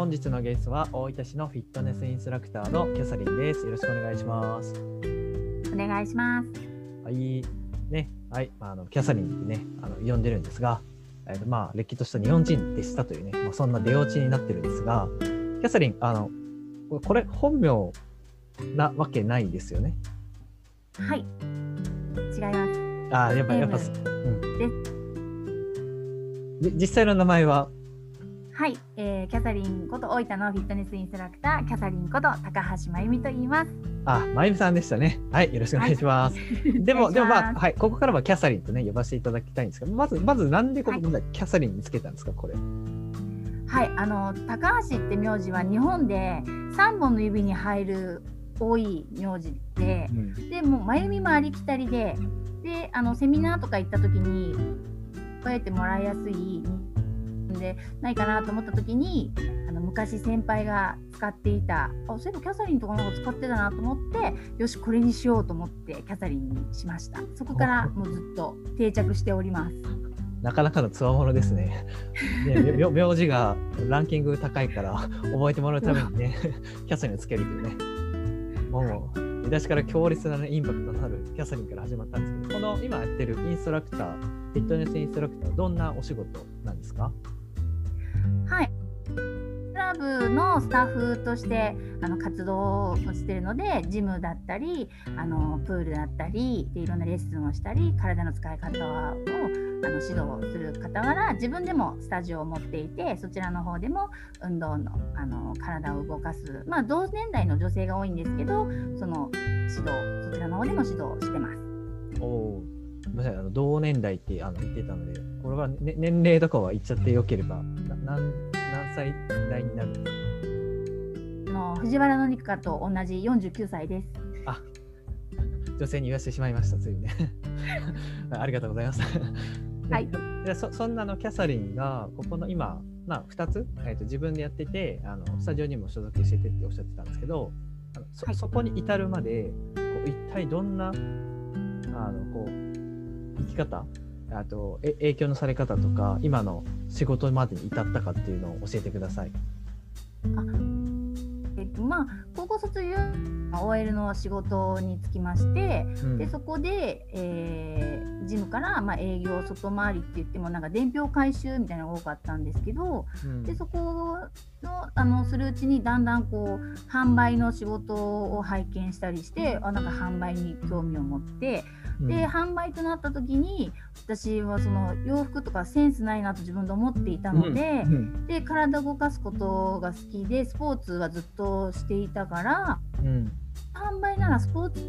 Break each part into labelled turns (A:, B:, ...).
A: 本日のゲストは大分市のフィットネスインストラクターのキャサリンです。よろしくお願いします。
B: お願いします。
A: はい、ね、はい、あのキャサリンってね、あの呼んでるんですが、えーとまあ歴とした日本人でしたというね、まあ、そんな出落ちになってるんですが、キャサリン、あのこれ本名なわけないですよね？
B: はい。違います。
A: ああ、やっぱやっぱ、
B: ネ
A: うん。で実際の名前は、
B: はい、えー、キャサリンこと大分のフィットネスインストラクターキャサリンこと高橋真由美と言います。
A: あ、まゆみさんでしたね。はい、よろしくお願いします。でも、
B: お願いし
A: でもまあ、
B: ます
A: はい、ここからはキャサリンとね、呼ばせていただきたいんですけど、まず、まずなんでここ、
B: はい
A: キャサリンにつけたんですか、これ？
B: はい、あの高橋って名字は日本で3本の指に入る多い名字で、
A: うん
B: でもう真由美もありきたりで、であのセミナーとか行った時に覚えてもらいやすいでないかなと思った時にあの昔先輩が使っていたあそういえばキャサリンとかなんか使ってたなと思ってよしこれにしようと思ってキャサリンにしましたそこからもうずっと定着しております
A: なかなかのつわものですね。ね名字がランキング高いから、覚えてもらうためにね、キャサリンをつけるというね。もう、出だしから強烈な、ね、インパクトのあるキャサリンから始まったんですけど、この今やってるインストラクター、フィットネスインストラクター、どんなお仕事なんですか？
B: はいクラブのスタッフとしてあの活動をしているのでジムだったりあのプールだったりでいろんなレッスンをしたり体の使い方をあの指導する傍ら自分でもスタジオを持っていてそちらの方でも運動のあの体を動かす、まあ、同年代の女性が多いんですけどその指導そちらの方でも指導してます。
A: おおー。ごめんなさい、あの同年代ってあの言ってたので、これは、ね、年齢とかは言っちゃってよければ、な何何歳代になるんですか？
B: あの藤原紀香と同じ49歳です。
A: 女性に言わせてしまいました、ついにね。ありがとうございます。
B: はい
A: ででそそんなのキャサリンが、ここの今、まあ、2つ、えーと、自分でやっててあの、スタジオにも所属しててっておっしゃってたんですけど、あのそ
B: はい
A: そこに至るまで、こう一体どんなあのこう生き方？あとえ影響のされ方とか、今の仕事までに至ったかっていうのを教えてください。
B: えっとまあ、高校卒業 OL の仕事に就きまして、
A: うん。
B: でそこで、えージムから、まあ、営業外回りって言ってもなんか伝票回収みたいなのが多かったんですけど
A: うん。
B: でそこのあのするうちにだんだんこう販売の仕事を拝見したりしてあなんか販売に興味を持って
A: うん
B: で販売となった時に私はその洋服とかセンスないなと自分で思っていたので。
A: うん。
B: で体を動かすことが好きでスポーツはずっとしていたから
A: うん。
B: 販売ならスポーツ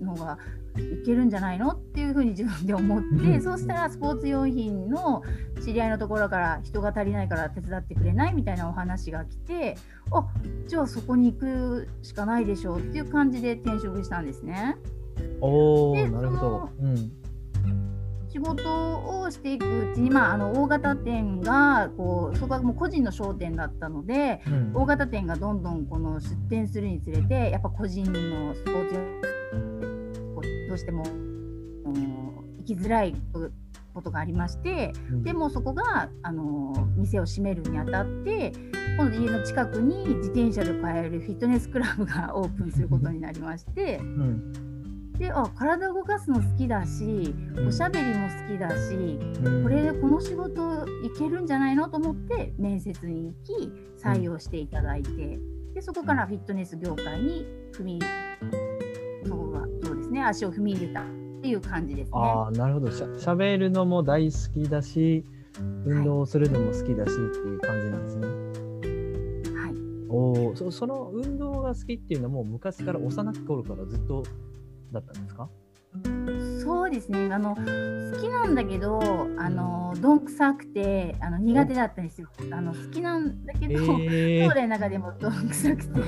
B: の方がいけるんじゃないのっていうふうに自分で思って、
A: うん。
B: そうしたらスポーツ用品の知り合いのところから人が足りないから手伝ってくれないみたいなお話が来てあじゃあそこに行くしかないでしょうっていう感じで転職したんですね。
A: お
B: で
A: ーなるほど。うん。
B: 仕事をしていくうちに、まあ、あの大型店がこうそこはもう個人の商店だったので
A: うん。
B: 大型店がどんどんこの出店するにつれてやっぱ個人のスポーツどうしてもうん行きづらいことがありまして
A: うん。
B: でもそこがあの店を閉めるにあたって今度家の近くに自転車で買えるフィットネスクラブがオープンすることになりまして
A: うん
B: であ体を動かすの好きだし
A: うん
B: おしゃべりも好きだし
A: うん
B: これでこの仕事いけるんじゃないのと思って面接に行き採用していただいてでそこからフィットネス業界に踏みそうはそうですね足を踏み入れたっていう感じですね。
A: ああ、なるほど。しゃしゃべるのも大好きだし、運動するのも好きだしっていう感じなんですね。
B: はい、
A: おお、そその運動が好きっていうのはもう昔から幼き頃からずっとだったんですか？
B: そうですね。あの好きなんだけどあのどんくさくてあの苦手だったんですよ。あの好きなんだけど、
A: え
B: 兄弟の中でもどんくさくて。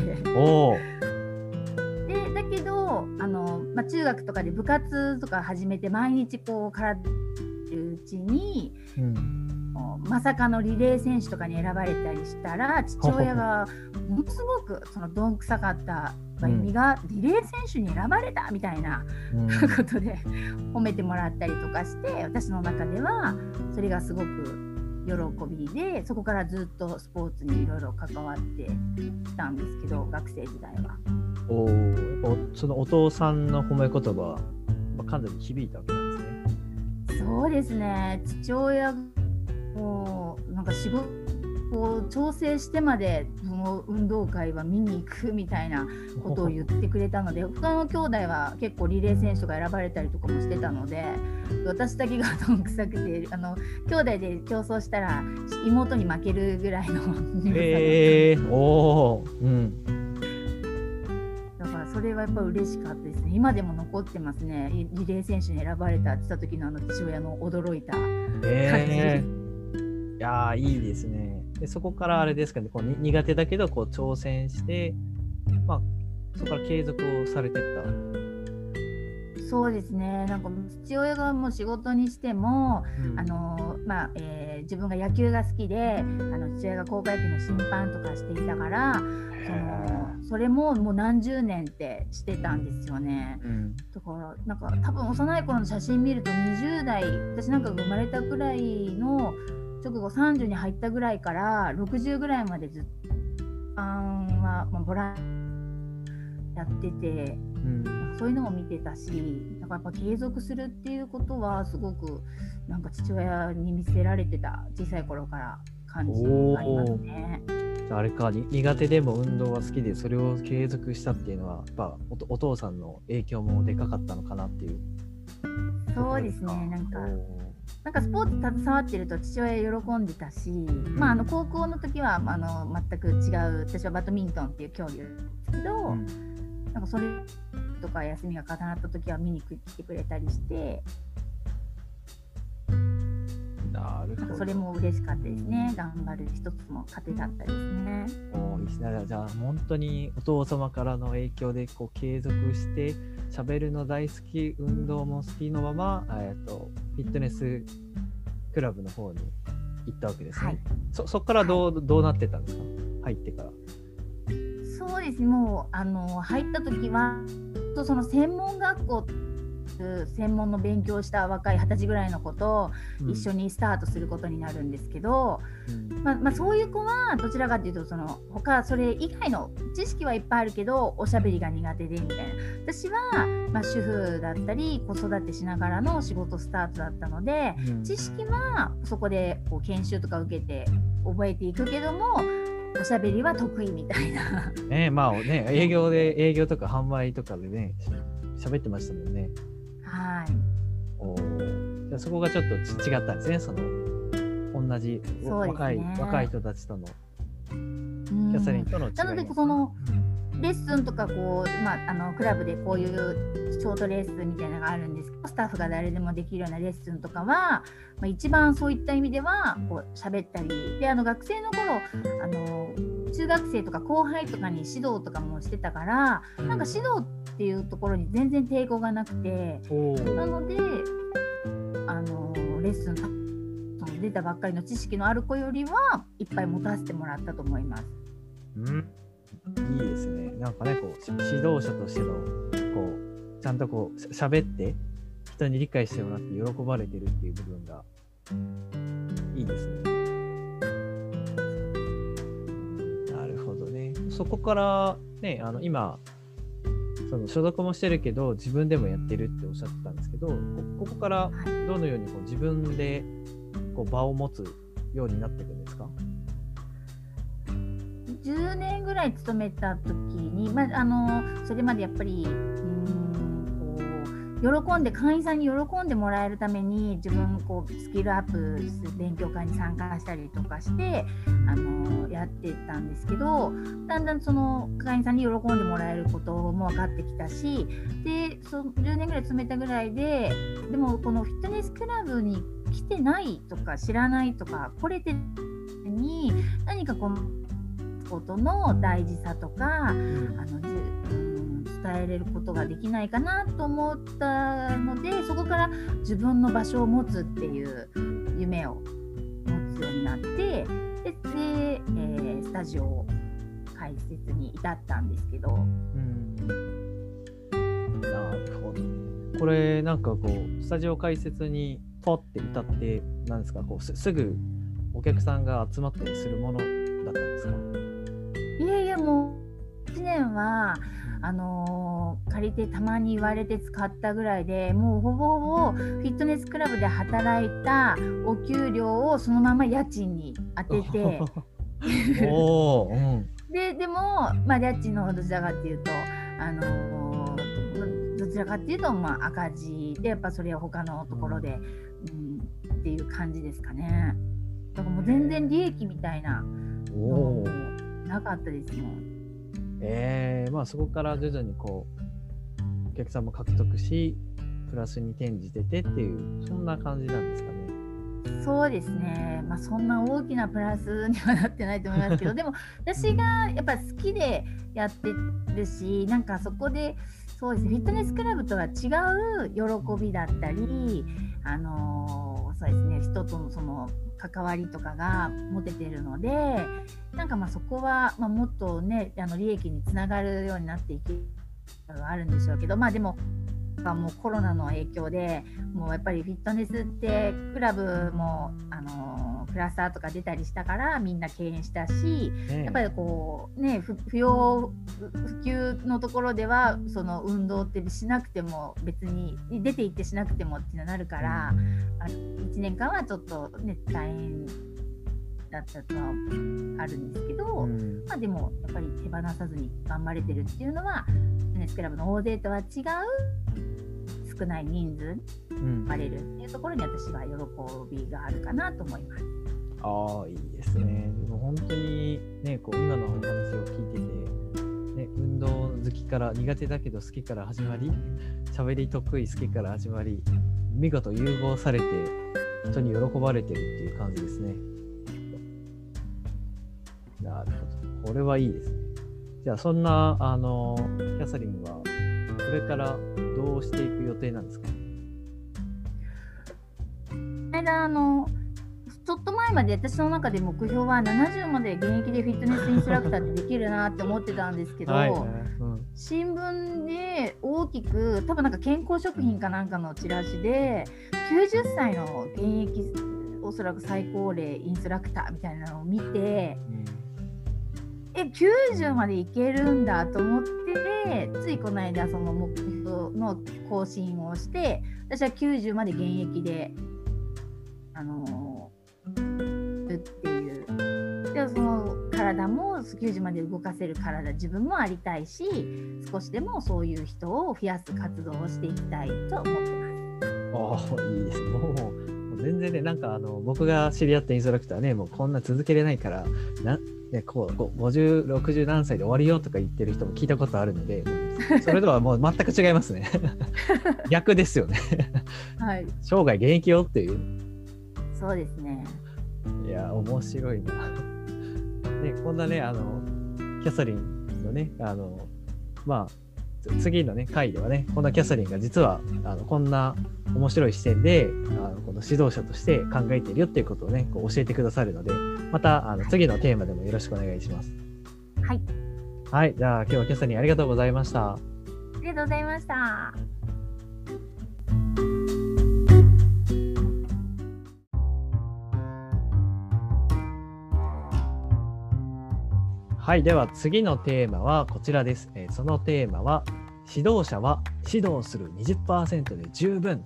B: でだけどあの、まあ、中学とかで部活とか始めて毎日こう体るうちに
A: うん、
B: まさかのリレー選手とかに選ばれたりしたら父親がものすごくそのどんくさかった真由美がリレー選手に選ばれたみたいな
A: うん
B: ことで褒めてもらったりとかして私の中ではそれがすごく喜びでそこからずっとスポーツにいろいろ関わってきたんですけど学生時代は。
A: おおそのお父さんの褒め言葉はかなり響いたわけなんです
B: ね。そうですね父親もなんか仕事を調整してまでその運動会は見に行くみたいな ことを言ってくれたので他の兄弟は結構リレー選手が選ばれたりとかもしてたので私だけがどんくさくてあの兄弟で競争したら妹に負けるぐらいの
A: へえー、おー。うん。
B: だからそれはやっぱ嬉しかったですね。今でも残ってますね。リレー選手に選ばれたって言った時のあの父親の驚いた感じ、え
A: ー、いやいいですね。でそこからあれですかね。こう苦手だけどこう挑戦して、まあ、そこから継続をされてった。
B: そうですね。なんか父親がもう仕事にしても、うん、あのまあえー、自分が野球が好きであの父親が高校野球の審判とかしていたからそのそれももう何十年ってしてたんですよね、うん、だからなんか多分幼い頃の写真見ると20代私なんか生まれたくらいの直後30に入ったぐらいから60ぐらいまでずっとあんは、まあ、ボランやってて、うん、そういうのも見てたしだからやっぱ継続するっていうことはすごくなんか父親に見せられてた小さい頃から感じがありますね。
A: あれか苦手でも運動は好きでそれを継続したっていうのはやっぱお父さんの影響もでかかったのかなっていう。
B: そうですねなんかなんかスポーツ携わってると父親喜んでたし、まあ、あの高校の時はあの全く違う私はバドミントンっていう競技ですけど、うん、なんかそれとか休みが重なった時は見に来てくれたりして
A: なるほど。
B: それも嬉しかったですね。頑張る一つの糧だったですね。
A: おいいじゃあ本当にお父様からの影響でこう継続して喋るの大好き運動も好きのまま、えーと、フィットネスクラブの方に行ったわけですね。はい、そそこからどうはい、どうなってたんですか？入ってから。
B: そうですもうあの入った時はとその専門学校専門の勉強した若い二十歳ぐらいの子と一緒にスタートすることになるんですけど、うん、まあ、まあ、そういう子はどちらかというとその他それ以外の知識はいっぱいあるけどおしゃべりが苦手でみたいな私は、まあ、主婦だったり子育てしながらの仕事スタートだったので、うん、知識はそこでこう研修とか受けて覚えていくけどもおしゃべりは得意みたいな。
A: ねまあね営業で営業とか販売とかでね喋ってましたもんね。
B: はい。
A: おじゃそこがちょっと違ったんですね、その同じ、ね、若い若い人たちとのキャサリンとの違い、
B: なのでこの、レッスンとかこう、まあ、あのクラブでこういうショートレッスンみたいなのがあるんですけどスタッフが誰でもできるようなレッスンとかは、まあ、一番そういった意味ではこう喋ったり。であの学生の頃あの中学生とか後輩とかに指導とかもしてたからなんか指導っていうところに全然抵抗がなくてなのであのレッスン出たばっかりの知識のある子よりはいっぱい持たせてもらったと思います。
A: うんいいですね。なんかね、こう指導者としてのこうちゃんとこう喋って人に理解してもらって喜ばれてるっていう部分がいいですね。そこからね、あの今、その所属もしてるけど、自分でもやってるっておっしゃってたんですけど、ここからどのようにこう自分でこう場を持つようになっていくんですか
B: ？10年ぐらい勤めた時に、まあ、あのそれまでやっぱり喜んで会員さんに喜んでもらえるために自分こうスキルアップする勉強会に参加したりとかしてあのやってたんですけどだんだんその会員さんに喜んでもらえることも分かってきたしでそ10年ぐらい詰めたぐらいででもこのフィットネスクラブに来てないとか知らないとか来れてに何かこのことの大事さとかあの伝えれることができないかなと思ったのでそこから自分の場所を持つっていう夢を持つようになってでで、えー、スタジオを開設に至ったんですけど。うん。
A: なるほど。これなんかこうスタジオ開設にポって至ってなんですかこうすぐおお客さんが集まったりするものだったんですか？
B: いやいやもう1年はあのー借りてたまに言われて使ったぐらいでもうほぼほぼフィットネスクラブで働いたお給料をそのまま家賃に当てて
A: おお、うん、
B: ででも、まあ、家賃の方どちらかっていうと、あのーどちらかっていうと、まあ、赤字でやっぱそれは他のところで、うん、っていう感じですかね。だからもう全然利益みたいな
A: お
B: の。なかったですもん。
A: えー、まあそこから徐々にこうお客さんも獲得しプラスに転じててっていうそんな感じなんですかね。
B: そうですね、まあ、そんな大きなプラスにはなってないと思いますけど でも私がやっぱ好きでやってるしなんかそこでそうですねフィットネスクラブとは違う喜びだったり、あのーそうですね、人とのその関わりとかが持ててるのでなんかまあそこは、まあ、もっとねあの利益につながるようになっていくのがあるんでしょうけどまあでもがもうコロナの影響でもうやっぱりフィットネスってクラブもあのクラスターとか出たりしたからみんな敬遠したし
A: ね
B: やっぱりこうね不不要不及のところではその運動ってしなくても別に出て行ってしなくてもっていうのになるからあの1年間はちょっとね大変だったとはあるんですけど。
A: うん
B: まあ、でもやっぱり手放さずに頑張れてるっていうのはフィットネスクラブの大勢とは違う少ない人数
A: うん
B: バれるっていうところに私は喜びがあるかなと思います。
A: ああいいですね。でも本当にねこう今のお話を聞いてて、ね、運動好きから苦手だけど好きから始まり喋り得意好きから始まり見事融合されて人に喜ばれてるっていう感じですね。なるほど。これはいいですね。じゃあそんなあのキャサリンはこれからどうしていく予定なんですか？
B: 間あのちょっと前まで私の中で目標は70まで現役でフィットネスインストラクターってできるなって思ってたんですけど、
A: はい、うん
B: 新聞で大きく多分なんか健康食品かなんかのチラシで90歳の現役おそらく最高齢インストラクターみたいなのを見てえ90までいけるんだと思ってついこの間その目標の更新をして私は90まで現役であのーっていうでその体も90まで動かせる体自分もありたいし少しでもそういう人を増やす活動をしていきたいと思ってます。
A: ああ、いいですね。もう、もう全然ね、なんかあの、僕が知り合ったインストラクターね、もうこんな続けれないから、なね、こう、こう50、60何歳で終わりよとか言ってる人も聞いたことあるので、それとはもう全く違いますね。逆ですよね。
B: はい、
A: 生涯現役よっていう。
B: そうですね。
A: いや、面白いな。ね、こんなね、あの、キャサリンのね、あの、まあ、次のね、回ではね、こんなキャサリンが実は、あのこんな面白い視点で、あのこの指導者として考えているよっていうことをね、こう教えてくださるので、また、あの次のテーマでもよろしくお願いします。
B: はい、
A: はい、じゃあ今日はキャサリンありがとうございました。
B: ありがとうございました。
A: はい、では次のテーマはこちらです。えーそのテーマは、指導者は指導する20%で十分。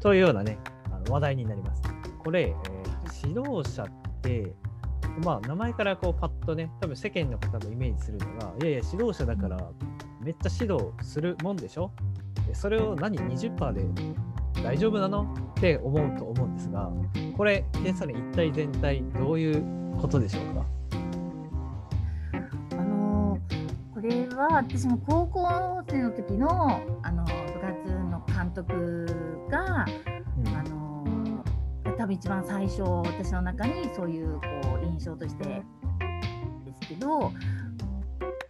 A: というようなね、あの話題になります。これ、えー指導者って、まあ、名前からこうパッとね、多分世間の方のイメージするのが、いやいや、指導者だからめっちゃ指導するもんでしょ？それを何？20%で大丈夫なの？って思うと思うんですが、これ、ケンさん一体全体どういうことでしょうか？
B: は私も高校生の時のあの部活の監督が、
A: うん
B: あのー多分一番最初私の中にそういうこう印象としてですけど。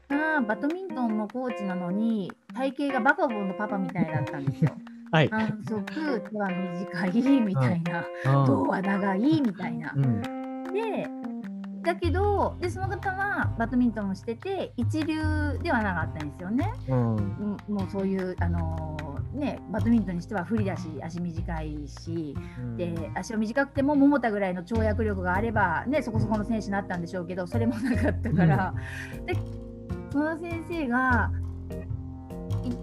B: まあ、バドミントンのコーチなのに体型がバカボンのパパみたいだったんですよ。
A: はい。
B: 反則手は短いみたいな、胴は長いみたいな。
A: うん
B: でだけどでその方はバドミントンをしてて一流ではなかったんですよね。
A: うん。
B: うんもうそういう、あのーね、バドミントンにしては不利だし足短いし、
A: うん。
B: で足を短くても桃田ぐらいの跳躍力があれば、ね、そこそこの選手になったんでしょうけどそれもなかったから、でその先生がい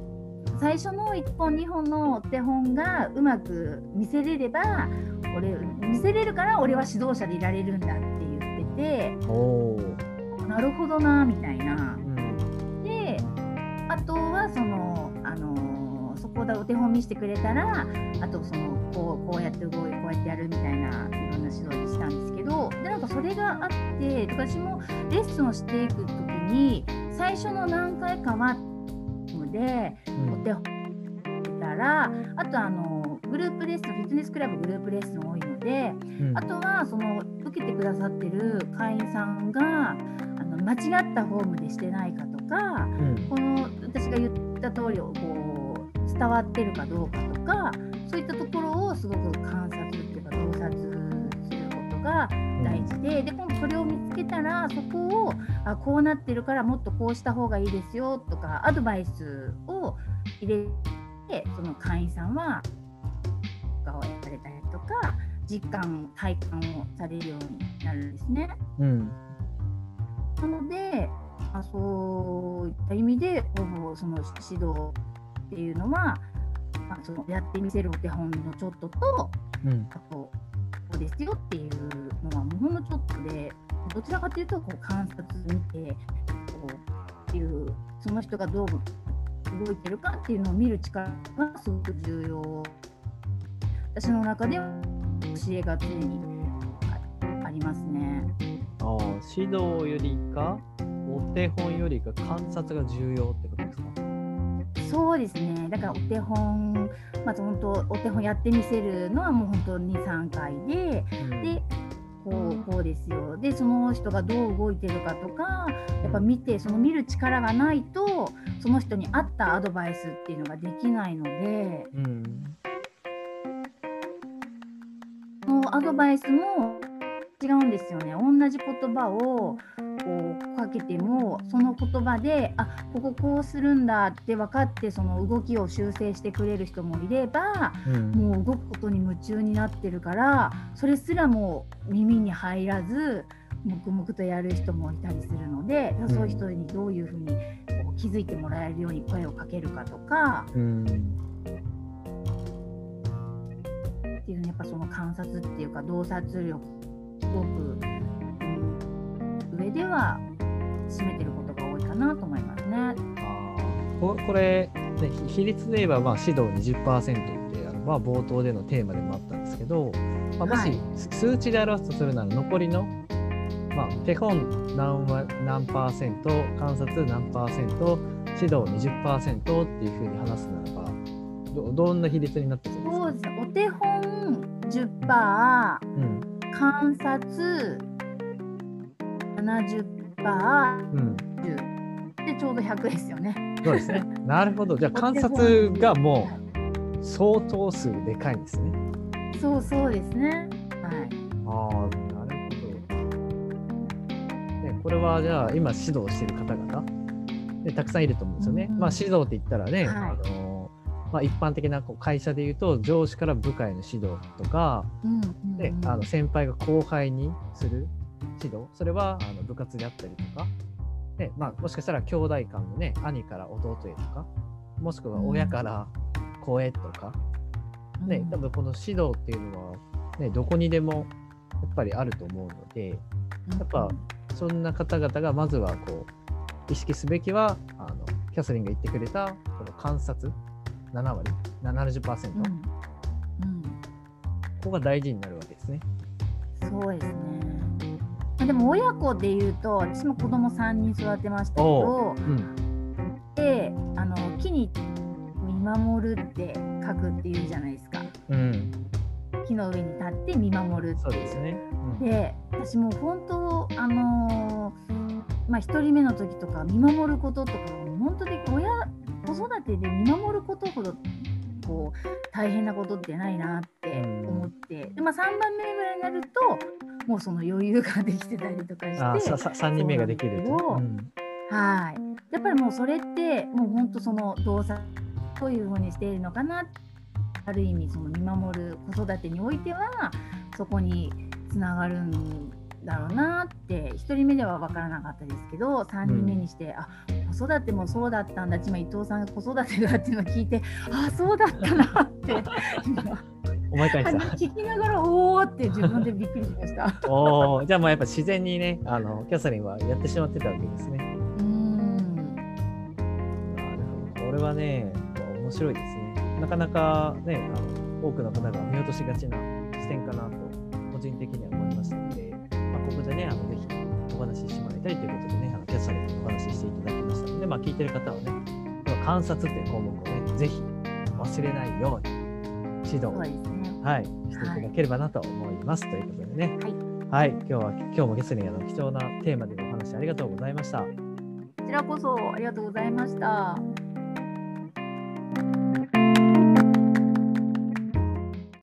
B: 最初の1本2本のお手本がうまく見せれれば俺見せれるから俺は指導者でいられるんだっててなるほどなみたいな。
A: うん。
B: であとはその、あのーそこでお手本見せてくれたらあとそのこうこうやって動いこうやってやるみたいないろんな指導にしたんですけどでなんかそれがあって私もレッスンをしていく時に最初の何回かはで
A: うん。
B: お手本たらあとあのグループレッスンフィットネスクラブグループレッスン多いので
A: うん。
B: あとはその受けてくださってる会員さんがあの間違ったフォームでしてないかとか
A: うん。
B: この私が言った通りをこう伝わってるかどうかとかそういったところをすごく観察っていうか洞察することが大事でで今度それを見つけたらそこをあこうなってるからもっとこうした方がいいですよとかアドバイスを入れてその会員さんはがをやられたりとか実感体感をされるようになるんですね。
A: うん
B: なので、あそういった意味で、こうその指導っていうのは、まあ、そのやってみせるお手本のちょっとと、
A: うん
B: あと、こうですよっていうのは、もうほんのちょっとで、どちらかというと、こう観察見て、こうっていう、その人がどう動いてるかっていうのを見る力がすごく重要。私の中では教えが常にあありますね。
A: あー指導よりかお手本よりか観察が重要ってことですか？
B: そうですね。だからお手本、まず本当お手本やってみせるのはもう本当に2、3回で、
A: うん
B: で、こうこうですよ。で、その人がどう動いてるかとか、やっぱ見て、その見る力がないと、その人に合ったアドバイスっていうのができないので、
A: うん
B: のアドバイスも違うんですよね。同じ言葉をこうかけてもその言葉であこここうするんだって分かってその動きを修正してくれる人もいれば
A: うん。
B: もう動くことに夢中になってるからそれすらもう耳に入らず黙々とやる人もいたりするので、
A: ん
B: そういう人にどういうふうにこう気づいてもらえるように声をかけるかとか。
A: うん
B: っていうのやっぱその観察っていうか洞察力すごく、うん上では占めてることが多いかなと思いますね。
A: ここれ、ね、ひ比率で言えばまあ指導20%ってまあ、冒頭でのテーマでもあったんですけど、まあ、もし
B: はい
A: 数値で表すとするなら残りの、まあ、手本何割何パーセント観察何パーセント指導20%っていうふうに話すならばどどんな比率になって
B: 手本10%
A: うん
B: 観察70%
A: うん、
B: 10でちょうど100ですよね。
A: そうですね。なるほど。じゃあ観察がもう相当数でかいんですね。
B: そうそうですね。はい。
A: ああ、なるほど。ね、これはじゃあ今指導している方々、ね、たくさんいると思うんですよね。
B: うん
A: まあ指導って言ったらね、
B: はい
A: あのまあ、一般的なこう会社で言うと上司から部下への指導とか、
B: うんうん
A: ねあの先輩が後輩にする指導。それはあの部活であったりとか、ねまあ、もしかしたら兄弟間のね兄から弟へとかもしくは親から子へとか、ね多分この指導っていうのは、ね、どこにでもやっぱりあると思うのでやっぱそんな方々がまずはこう意識すべきはあのキャサリンが言ってくれたこの観察7割70%、
B: うん。うん。
A: ここが大事になるわけですね。
B: そうですね。まあでも親子で言うと私も子供3人育てましたけど
A: う。ん。
B: であの木に見守るって書くっていうじゃないですか。
A: うん、
B: 木の上に立って見守る
A: そうですね。うん。
B: で私もう本当あのーまあ1人目の時とか見守ることとか本当に親子育てで見守ることほどこう大変なことってないなって思って、でまあ、3番目ぐらいになるともうその余裕ができてたりとか
A: あ
B: して
A: ささ3人目ができると。
B: はい。やっぱりもうそれってもう本当その動作どういうふうにしているのかな。ある意味その見守る子育てにおいてはそこにつながるんだろうなって1人目では分からなかったですけど3人目にして、うん、あ子育てもそうだったんだ今伊藤さんが子育てだっていうのを聞いてあそうだったなって。
A: 思い返した。
B: 聞きながらおおって自分でびっくりしました。
A: おおじゃあもうやっぱ自然にねあのキャサリンはやってしまってたわけですね。うん。これはね面白いですね。なかなかねあの多くの方が見落としがちな視点かなとまあ、聞いてる方はね観察という項目をねぜひ忘れないように指導、ね、はい、していただければなと思います。はい、ということでね、はい、はい、今日は今日もゲストにあの貴重なテーマでのお話ありがとうございました。こ
B: ちらこそありがとうございました。